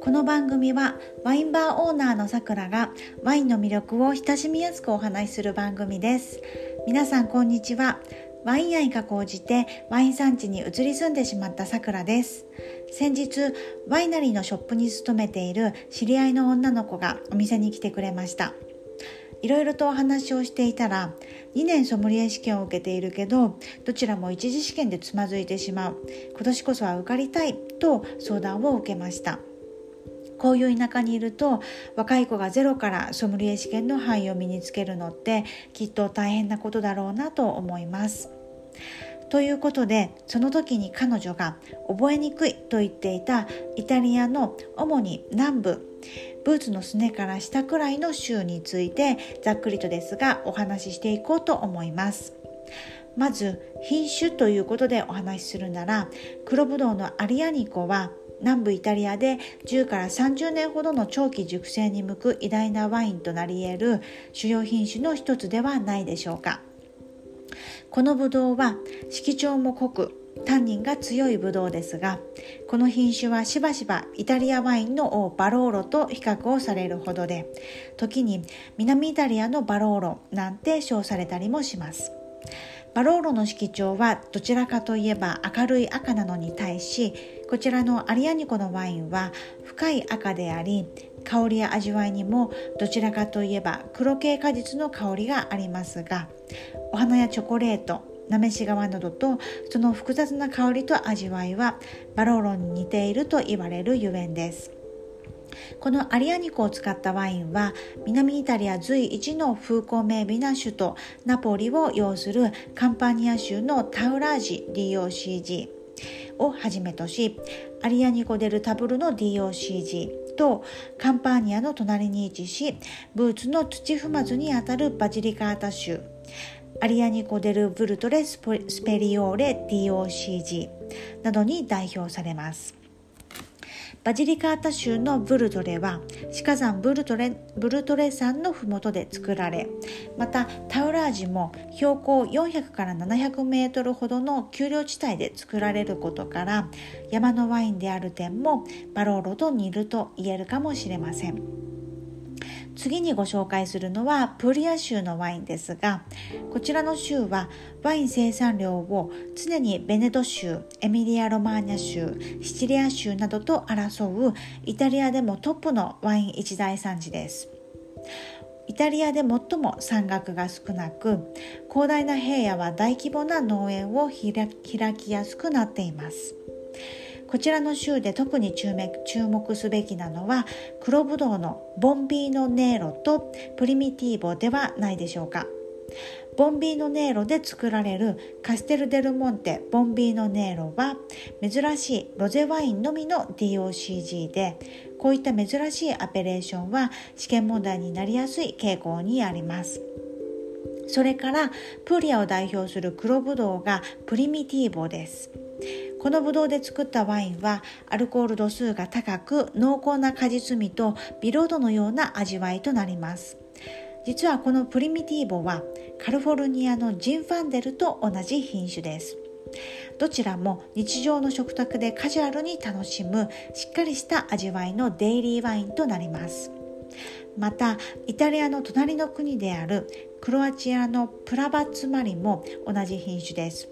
この番組はワインバーオーナーのさくらがワインの魅力を親しみやすくお話しする番組です。皆さんこんにちは。ワイン愛が高じてワイン産地に移り住んでしまったさくらです。先日ワイナリーのショップに勤めている知り合いの女の子がお店に来てくれました。いろいろとお話をしていたら2年ソムリエ試験を受けているけどどちらも一次試験でつまずいてしまう今年こそは受かりたいと相談を受けましたこういう田舎にいると若い子がゼロからソムリエ試験の範囲を身につけるのってきっと大変なことだろうなと思います。ということでその時に彼女が覚えにくいと言っていたイタリアの主に南部ブーツのすねから下くらいの州についてざっくりとですがお話ししていこうと思います。まず品種ということでお話しするなら黒ぶどうのアリアニコは南部イタリアで10から30年ほどの長期熟成に向く偉大なワインとなり得る主要品種の一つではないでしょうかこのブドウは色調も濃くタンニンが強いブドウですがこの品種はしばしばイタリアワインの王バローロと比較をされるほどで時に南イタリアのバローロなんて称されたりもします。バローロの色調はどちらかといえば明るい赤なのに対しこちらのアリアニコのワインは深い赤であり香りや味わいにもどちらかといえば黒系果実の香りがありますがお花やチョコレートなめし皮などとその複雑な香りと味わいはバローロに似ていると言われるゆえんです。このアリアニコを使ったワインは南イタリア随一の風光明媚な首都ナポリを擁するカンパニア州のタウラージ DOCG をはじめとしアリアニコ・デル・タブルの DOCG とカンパーニアの隣に位置しブーツの土踏まずにあたるバジリカータ州。アリアニコ・デル・ブルトレ・スペリオーレ DOCG などに代表されますバジリカータ州のブルトレはシカ山ブルトレブルトレ山の麓で作られまたタウラージも標高400から700メートルほどの丘陵地帯で作られることから山のワインである点もバローロと似ると言えるかもしれません。次にご紹介するのはプリア州のワインですがこちらの州はワイン生産量を常にベネト州エミリア・ロマーニャ州シチリア州などと争うイタリアでもトップのワイン一大産地です。イタリアで最も山岳が少なく広大な平野は大規模な農園を開きやすくなっています。こちらの州で特に注目すべきなのは黒ぶどうのボンビーノネーロとプリミティーボではないでしょうか。ボンビーノネーロで作られるカステル・デル・モンテ・ボンビーノネーロは珍しいロゼワインのみの DOCG でこういった珍しいアペレーションは試験問題になりやすい傾向にあります。それからプーリアを代表する黒ぶどうがプリミティーボです。このブドウで作ったワインはアルコール度数が高く濃厚な果実味とビロードのような味わいとなります。実はこのプリミティーボはカリフォルニアのジンファンデルと同じ品種です。どちらも日常の食卓でカジュアルに楽しむしっかりした味わいのデイリーワインとなります。またイタリアの隣の国であるクロアチアのプラバッツマリも同じ品種です。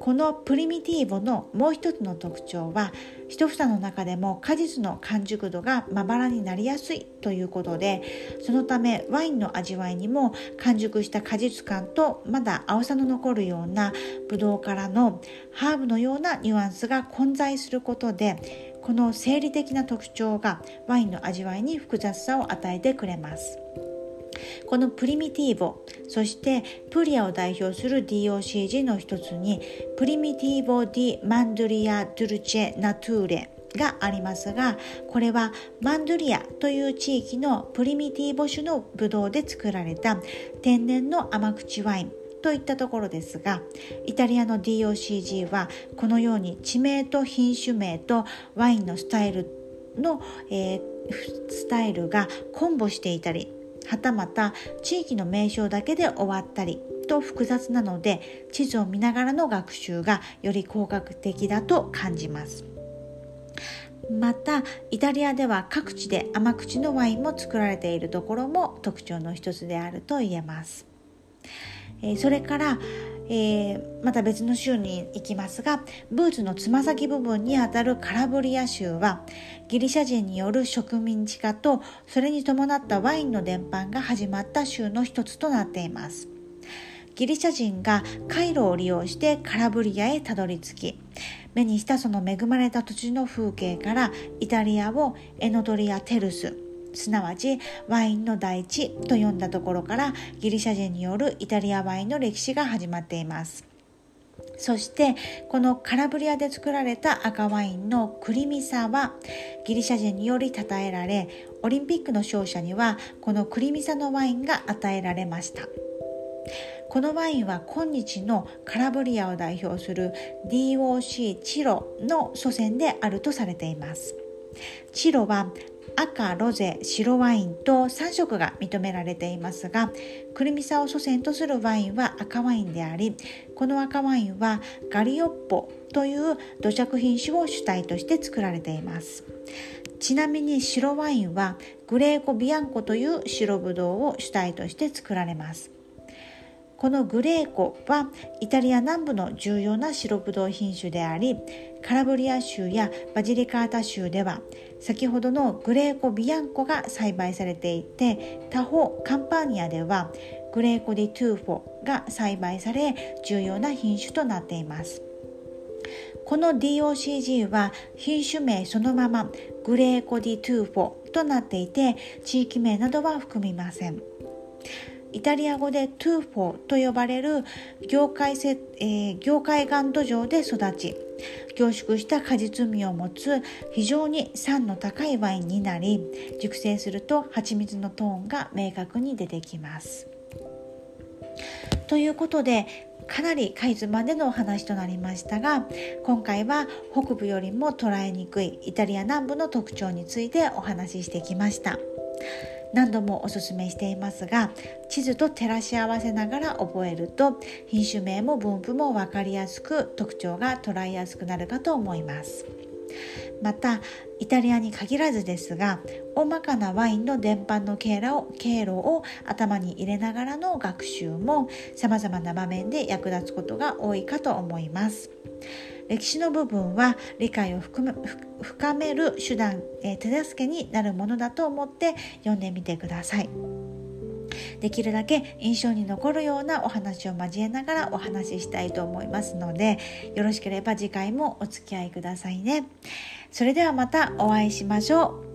このプリミティーボのもう一つの特徴は一房の中でも果実の完熟度がまばらになりやすいということでそのためワインの味わいにも完熟した果実感とまだ青さの残るようなブドウからのハーブのようなニュアンスが混在することでこの生理的な特徴がワインの味わいに複雑さを与えてくれます。このプリミティーボそしてプリアを代表する DOCG の一つにプリミティーボ・ディ・マンドリア・ドゥルチェ・ナトゥーレがありますがこれはマンドリアという地域のプリミティーボ種のブドウで作られた天然の甘口ワインといったところですがイタリアの DOCG はこのように地名と品種名とワインのスタイルの、えー、スタイルがコンボしていたりはたまた地域の名称だけで終わったりと複雑なので地図を見ながらの学習がより効果的だと感じます。またイタリアでは各地で甘口のワインも作られているところも特徴の一つであると言えます、えそれから、えー、また別の州に行きますがブーツのつま先部分にあたるカラブリア州はギリシャ人による植民地化とそれに伴ったワインの伝播が始まった州の一つとなっています。ギリシャ人が回路を利用してカラブリアへたどり着き目にしたその恵まれた土地の風景からイタリアをエノトリア・テルスすなわちワインの大地と呼んだところからギリシャ人によるイタリアワインの歴史が始まっています。そしてこのカラブリアで作られた赤ワインのクリミサはギリシャ人により称えられオリンピックの勝者にはこのクリミサのワインが与えられました。このワインは今日のカラブリアを代表する DOC チロの祖先であるとされています。チロは赤、ロゼ、白ワインと3色が認められていますがクルミサを祖先とするワインは赤ワインでありこの赤ワインはガリオッポという土着品種を主体として作られています。ちなみに白ワインはグレーコ・ビアンコという白ブドウを主体として作られます。このグレーコはイタリア南部の重要な白ブドウ品種でありカラブリア州やバジリカータ州では先ほどのグレーコ・ビアンコが栽培されていて他方カンパーニャではグレーコ・ディ・トゥーフォが栽培され重要な品種となっています。この DOCG は品種名そのままグレーコ・ディ・トゥーフォとなっていて地域名などは含みません。イタリア語でトゥーフォーと呼ばれる凝灰せ、えー、凝灰岩土壌で育ち凝縮した果実味を持つ非常に酸の高いワインになり熟成すると蜂蜜のトーンが明確に出てきます。ということでかなりかいつまんでのお話となりましたが今回は北部よりも捉えにくいイタリア南部の特徴についてお話ししてきました。何度もおすすめしていますが地図と照らし合わせながら覚えると品種名も分布も分かりやすく特徴が捉えやすくなるかと思います。またイタリアに限らずですが大まかなワインの伝播の経路を経路を頭に入れながらの学習も様々な場面で役立つことが多いかと思います。歴史の部分は理解を深める手段、え、手助けになるものだと思って読んでみてください。できるだけ印象に残るようなお話を交えながらお話ししたいと思いますのでよろしければ次回もお付き合いくださいね。それではまたお会いしましょう。